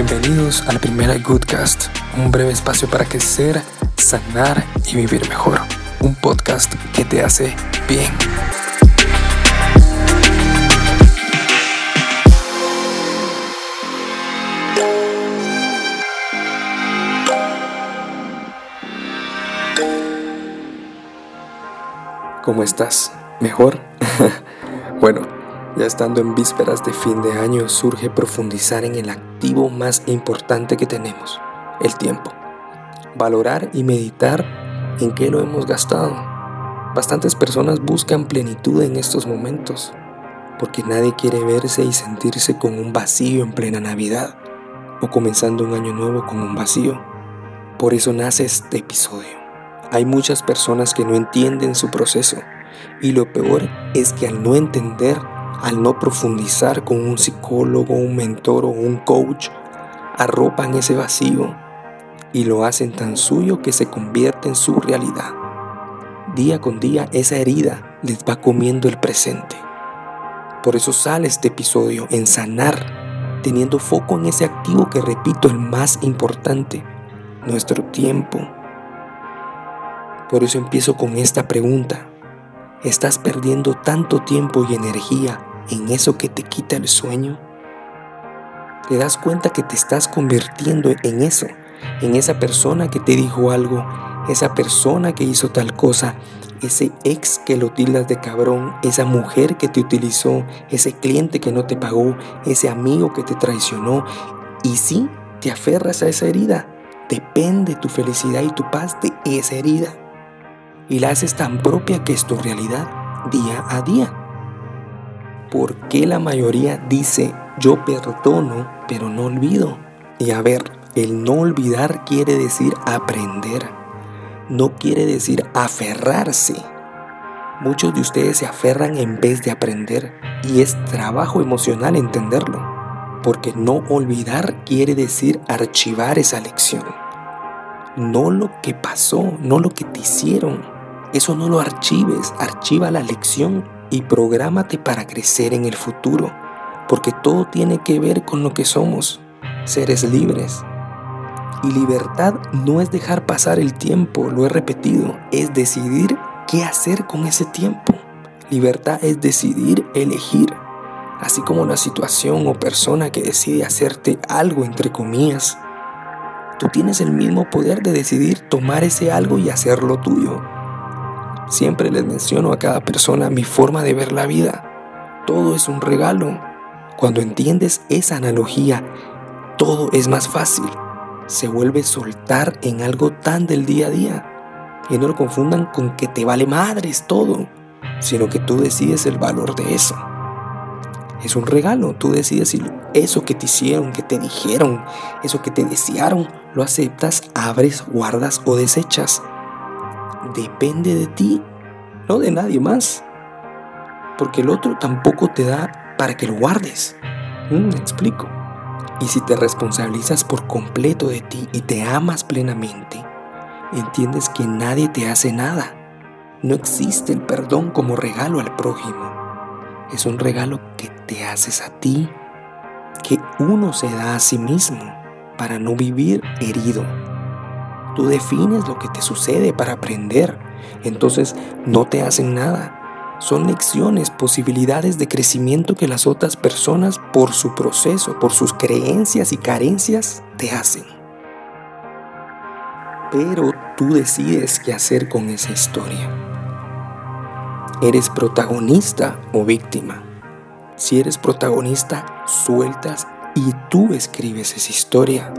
Bienvenidos a la primera Goodcast, un breve espacio para crecer, sanar y vivir mejor. Un podcast que te hace bien. ¿Cómo estás? ¿Mejor? bueno, ya estando en vísperas de fin de año surge profundizar en el activo más importante que tenemos, el tiempo. Valorar y meditar en qué lo hemos gastado. Bastantes personas buscan plenitud en estos momentos, porque nadie quiere verse y sentirse con un vacío en plena Navidad o comenzando un año nuevo con un vacío. Por eso nace este episodio hay muchas personas que no entienden su proceso y lo peor es que al no entender, al no profundizar con un psicólogo, un mentor o un coach, arropan ese vacío y lo hacen tan suyo que se convierte en su realidad. Día con día esa herida les va comiendo el presente. Por eso sale este episodio en sanar, teniendo foco en ese activo que repito, el más importante, nuestro tiempo por eso empiezo con esta pregunta. ¿Estás perdiendo tanto tiempo y energía en eso que te quita el sueño? ¿Te das cuenta que te estás convirtiendo en eso? En esa persona que te dijo algo, esa persona que hizo tal cosa, ese ex que lo tildas de cabrón, esa mujer que te utilizó, ese cliente que no te pagó, ese amigo que te traicionó. Y sí, te aferras a esa herida. Depende tu felicidad y tu paz de esa herida y la haces tan propia que es tu realidad día a día. ¿Por qué la mayoría dice yo perdono pero no olvido? Y a ver, el no olvidar quiere decir aprender, no quiere decir aferrarse. Muchos de ustedes se aferran en vez de aprender y es trabajo emocional entenderlo, porque no olvidar quiere decir archivar esa lección. No lo que pasó, no lo que te hicieron, eso no lo archives, archiva la lección y prográmate para crecer en el futuro, porque todo tiene que ver con lo que somos, seres libres. Y libertad no es dejar pasar el tiempo, lo he repetido, es decidir qué hacer con ese tiempo. Libertad es decidir elegir, así como la situación o persona que decide hacerte algo entre comillas. Tú tienes el mismo poder de decidir tomar ese algo y hacerlo tuyo. Siempre les menciono a cada persona mi forma de ver la vida. Todo es un regalo. Cuando entiendes esa analogía, todo es más fácil. Se vuelve soltar en algo tan del día a día. Y no lo confundan con que te vale madres todo, sino que tú decides el valor de eso. Es un regalo, tú decides si eso que te hicieron, que te dijeron, eso que te desearon, lo aceptas, abres, guardas o desechas depende de ti, no de nadie más. Porque el otro tampoco te da para que lo guardes. Mm, me explico. Y si te responsabilizas por completo de ti y te amas plenamente, entiendes que nadie te hace nada. No existe el perdón como regalo al prójimo. Es un regalo que te haces a ti, que uno se da a sí mismo para no vivir herido, Tú defines lo que te sucede para aprender. Entonces no te hacen nada. Son lecciones, posibilidades de crecimiento que las otras personas por su proceso, por sus creencias y carencias, te hacen. Pero tú decides qué hacer con esa historia. ¿Eres protagonista o víctima? Si eres protagonista, sueltas y tú escribes esa historia.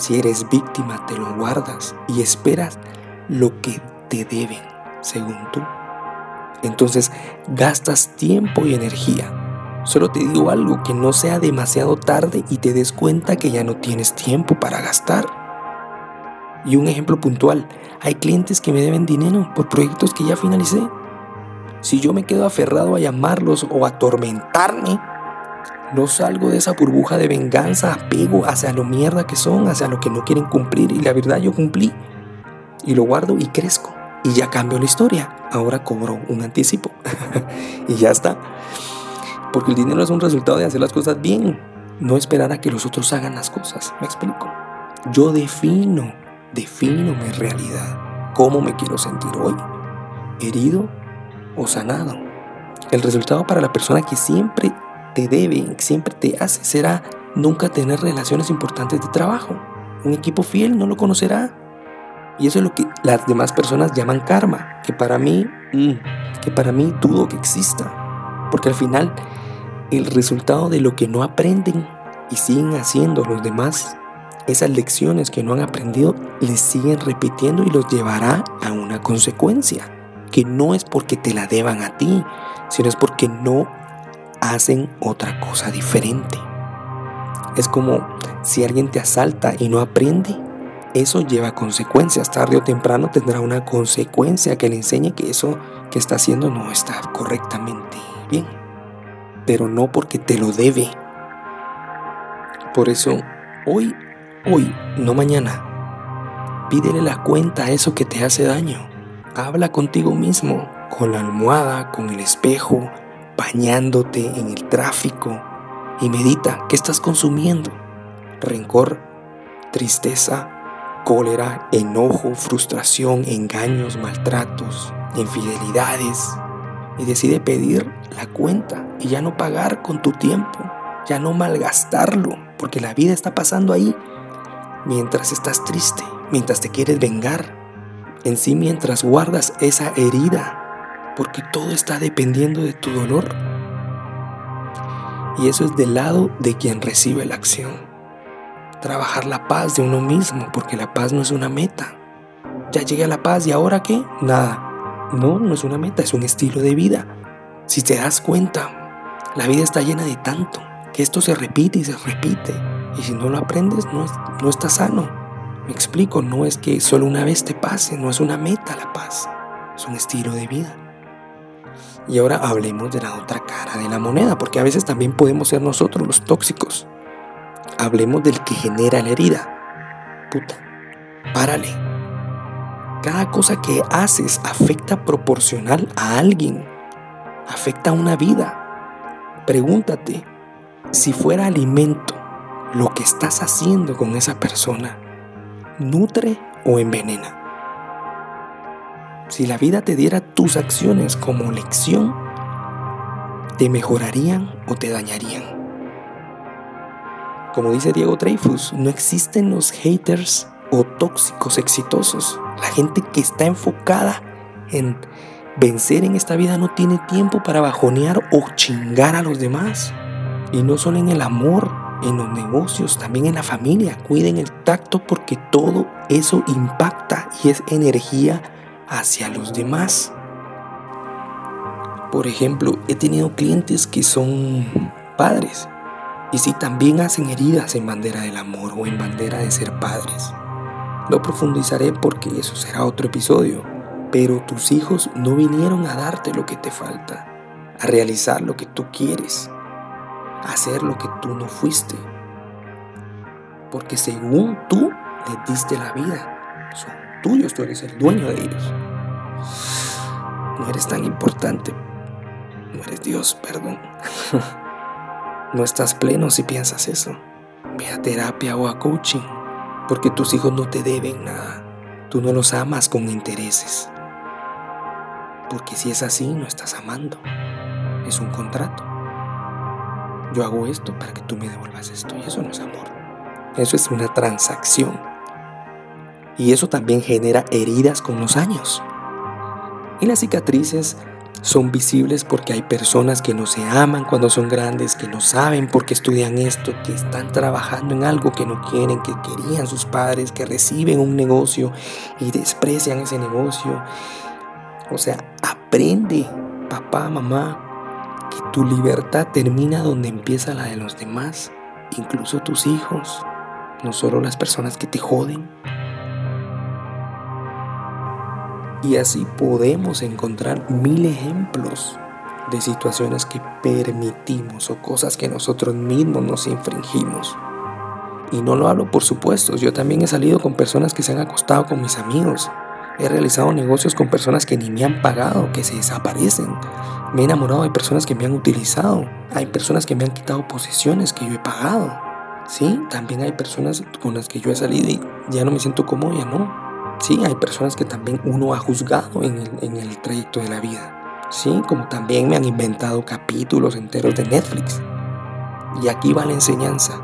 Si eres víctima, te lo guardas y esperas lo que te deben, según tú. Entonces gastas tiempo y energía. Solo te digo algo, que no sea demasiado tarde y te des cuenta que ya no tienes tiempo para gastar. Y un ejemplo puntual, hay clientes que me deben dinero por proyectos que ya finalicé. Si yo me quedo aferrado a llamarlos o a atormentarme, no salgo de esa burbuja de venganza, apego hacia lo mierda que son, hacia lo que no quieren cumplir. Y la verdad yo cumplí. Y lo guardo y crezco. Y ya cambio la historia. Ahora cobro un anticipo. y ya está. Porque el dinero es un resultado de hacer las cosas bien. no esperar a que los otros hagan las cosas. ¿Me explico? Yo defino, defino mi realidad. ¿Cómo me quiero sentir hoy? ¿Herido o sanado? El resultado para la persona que siempre te debe, siempre te hace, será nunca tener relaciones importantes de trabajo. Un equipo fiel no lo conocerá. Y eso es lo que las demás personas llaman karma, que para mí, mm, que para mí dudo que exista. Porque al final, el resultado de lo que no aprenden y siguen haciendo los demás, esas lecciones que no han aprendido, les siguen repitiendo y los llevará a una consecuencia, que no es porque te la deban a ti, sino es porque no hacen otra cosa diferente. Es como si alguien te asalta y no aprende, eso lleva consecuencias. Tarde o temprano tendrá una consecuencia que le enseñe que eso que está haciendo no está correctamente bien. Pero no porque te lo debe. Por eso, hoy, hoy, no mañana, pídele la cuenta a eso que te hace daño. Habla contigo mismo, con la almohada, con el espejo, bañándote en el tráfico y medita qué estás consumiendo. Rencor, tristeza, cólera, enojo, frustración, engaños, maltratos, infidelidades. Y decide pedir la cuenta y ya no pagar con tu tiempo, ya no malgastarlo, porque la vida está pasando ahí mientras estás triste, mientras te quieres vengar, en sí mientras guardas esa herida porque todo está dependiendo de tu dolor. Y eso es del lado de quien recibe la acción. Trabajar la paz de uno mismo, porque la paz no es una meta. Ya llegué a la paz y ahora qué? Nada. No, no es una meta, es un estilo de vida. Si te das cuenta, la vida está llena de tanto, que esto se repite y se repite. Y si no lo aprendes, no, no estás sano. Me explico, no es que solo una vez te pase, no es una meta la paz, es un estilo de vida. Y ahora hablemos de la otra cara de la moneda, porque a veces también podemos ser nosotros los tóxicos. Hablemos del que genera la herida. Puta, párale. Cada cosa que haces afecta proporcional a alguien. Afecta a una vida. Pregúntate, si fuera alimento, lo que estás haciendo con esa persona, ¿nutre o envenena? Si la vida te diera tus acciones como lección, ¿te mejorarían o te dañarían? Como dice Diego Dreyfus, no existen los haters o tóxicos exitosos. La gente que está enfocada en vencer en esta vida no tiene tiempo para bajonear o chingar a los demás. Y no solo en el amor, en los negocios, también en la familia. Cuiden el tacto porque todo eso impacta y es energía hacia los demás. Por ejemplo, he tenido clientes que son padres y si también hacen heridas en bandera del amor o en bandera de ser padres. No profundizaré porque eso será otro episodio, pero tus hijos no vinieron a darte lo que te falta, a realizar lo que tú quieres, a hacer lo que tú no fuiste. Porque según tú les diste la vida, son tuyos, tú eres el dueño de ellos. No eres tan importante. No eres Dios, perdón. no estás pleno si piensas eso. Ve a terapia o a coaching, porque tus hijos no te deben nada. Tú no los amas con intereses. Porque si es así, no estás amando. Es un contrato. Yo hago esto para que tú me devuelvas esto y eso no es amor. Eso es una transacción. Y eso también genera heridas con los años. Y las cicatrices son visibles porque hay personas que no se aman cuando son grandes, que no saben por qué estudian esto, que están trabajando en algo que no quieren, que querían sus padres, que reciben un negocio y desprecian ese negocio. O sea, aprende, papá, mamá, que tu libertad termina donde empieza la de los demás, incluso tus hijos, no solo las personas que te joden. Y así podemos encontrar mil ejemplos de situaciones que permitimos o cosas que nosotros mismos nos infringimos. Y no lo hablo por supuesto, yo también he salido con personas que se han acostado con mis amigos. He realizado negocios con personas que ni me han pagado, que se desaparecen, Me he enamorado de personas que me han utilizado. Hay personas que me han quitado posesiones que yo he pagado. Sí, también hay personas con las que yo he salido y ya no me siento cómodo, ya no. Sí, hay personas que también uno ha juzgado en el, trayecto de la vida. Sí, como también me han inventado capítulos enteros de Netflix. Y aquí va la enseñanza.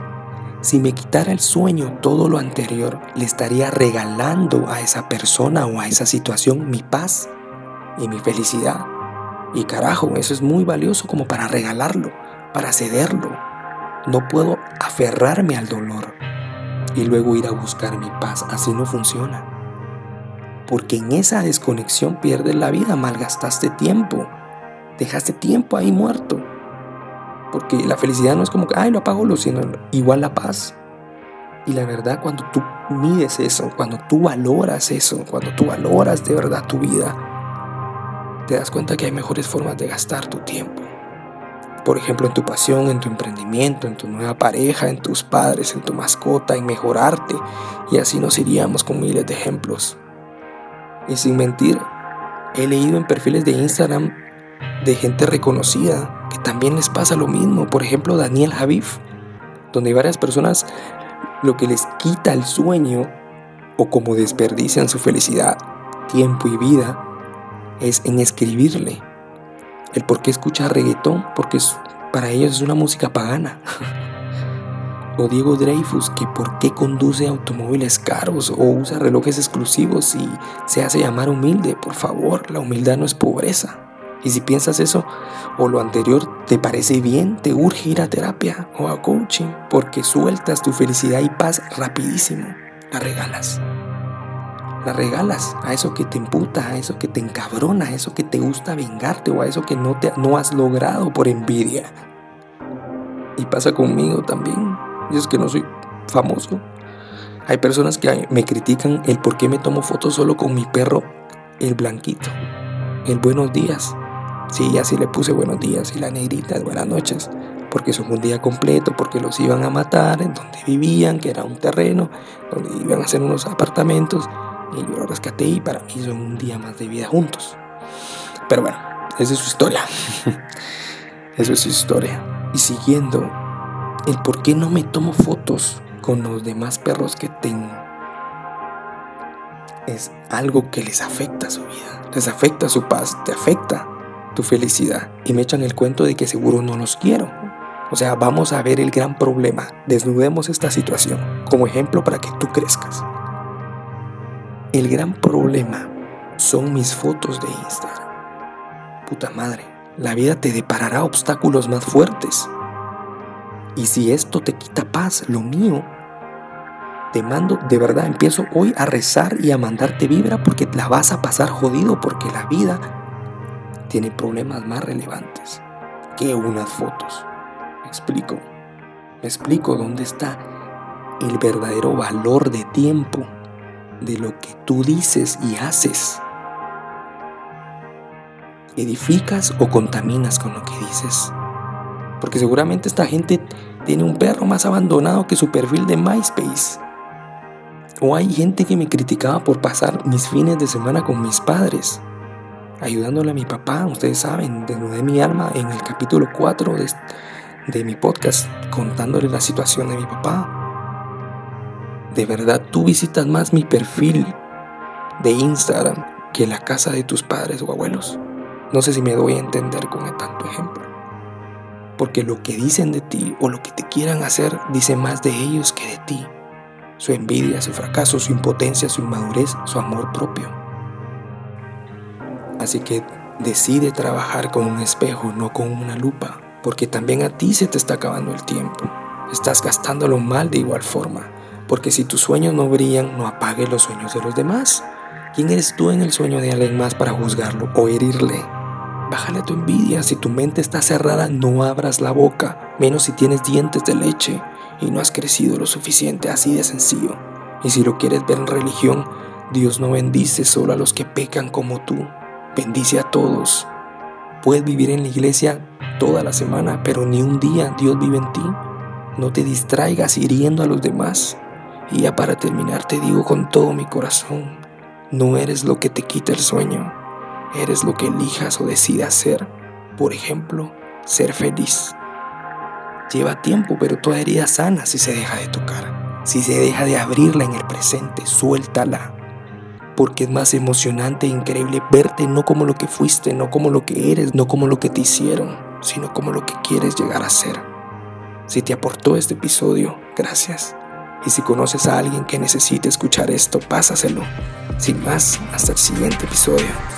Si me quitara el sueño todo lo anterior, le estaría regalando a esa persona o a esa situación mi paz y mi felicidad. Y carajo, eso es muy valioso como para regalarlo, para cederlo. No puedo aferrarme al dolor y luego ir a buscar mi paz. Así no funciona. Porque en esa desconexión pierdes la vida, malgastaste tiempo, dejaste tiempo ahí muerto. Porque la felicidad no es como que, ay, lo apago, sino igual la paz. Y la verdad, cuando tú mides eso, cuando tú valoras eso, cuando tú valoras de verdad tu vida, te das cuenta que hay mejores formas de gastar tu tiempo. Por ejemplo, en tu pasión, en tu emprendimiento, en tu nueva pareja, en tus padres, en tu mascota, en mejorarte. Y así nos iríamos con miles de ejemplos. Y sin mentir, he leído en perfiles de Instagram de gente reconocida que también les pasa lo mismo. Por ejemplo, Daniel Javif, donde varias personas lo que les quita el sueño o como desperdician su felicidad, tiempo y vida es en escribirle. El por qué escuchar reggaetón, porque para ellos es una música pagana. o Diego Dreyfus, que por qué conduce automóviles caros o usa relojes exclusivos y se hace llamar humilde. Por favor, la humildad no es pobreza. Y si piensas eso o lo anterior te parece bien, te urge ir a terapia o a coaching porque sueltas tu felicidad y paz rapidísimo. La regalas la regalas a eso que te imputa, a eso que te encabrona, a eso que te gusta vengarte o a eso que no, te, no has logrado por envidia. Y pasa conmigo también. Y es que no soy famoso. Hay personas que me critican el por qué me tomo fotos solo con mi perro, el blanquito. El buenos días. Sí, así le puse buenos días y la negrita, buenas noches. Porque son un día completo, porque los iban a matar en donde vivían, que era un terreno, donde iban a hacer unos apartamentos y yo lo rescaté y para mí son un día más de vida juntos. Pero bueno, esa es su historia. Eso es su historia. Y siguiendo, el por qué no me tomo fotos con los demás perros que tengo es algo que les afecta su vida, les afecta su paz, te afecta tu felicidad. Y me echan el cuento de que seguro no los quiero. O sea, vamos a ver el gran problema. Desnudemos esta situación como ejemplo para que tú crezcas. El gran problema son mis fotos de Instagram. Puta madre, la vida te deparará obstáculos más fuertes. Y si esto te quita paz, lo mío, te mando, de verdad, empiezo hoy a rezar y a mandarte vibra porque la vas a pasar jodido porque la vida tiene problemas más relevantes que unas fotos. Me explico. Me explico dónde está el verdadero valor de tiempo de lo que tú dices y haces. ¿Edificas o contaminas con lo que dices? Porque seguramente esta gente tiene un perro más abandonado que su perfil de MySpace. O hay gente que me criticaba por pasar mis fines de semana con mis padres, ayudándole a mi papá. Ustedes saben, desnudé mi alma en el capítulo 4 de, de mi podcast, contándole la situación de mi papá. ¿De verdad tú visitas más mi perfil de Instagram que la casa de tus padres o abuelos? No sé si me doy a entender con tanto ejemplo. Porque lo que dicen de ti o lo que te quieran hacer dice más de ellos que de ti. Su envidia, su fracaso, su impotencia, su inmadurez, su amor propio. Así que decide trabajar con un espejo, no con una lupa, porque también a ti se te está acabando el tiempo. Estás gastándolo mal de igual forma. Porque si tus sueños no brillan, no apagues los sueños de los demás. ¿Quién eres tú en el sueño de alguien más para juzgarlo o herirle? Bájale tu envidia. Si tu mente está cerrada, no abras la boca, menos si tienes dientes de leche y no has crecido lo suficiente, así de sencillo. Y si lo quieres ver en religión, Dios no bendice solo a los que pecan como tú, bendice a todos. Puedes vivir en la iglesia toda la semana, pero ni un día Dios vive en ti. No te distraigas hiriendo a los demás. Y ya para terminar te digo con todo mi corazón, no eres lo que te quita el sueño, eres lo que elijas o decidas ser. Por ejemplo, ser feliz. Lleva tiempo, pero toda herida sana si se deja de tocar. Si se deja de abrirla en el presente, suéltala. Porque es más emocionante e increíble verte no como lo que fuiste, no como lo que eres, no como lo que te hicieron, sino como lo que quieres llegar a ser. Si te aportó este episodio, gracias. Y si conoces a alguien que necesite escuchar esto, pásaselo. Sin más, hasta el siguiente episodio.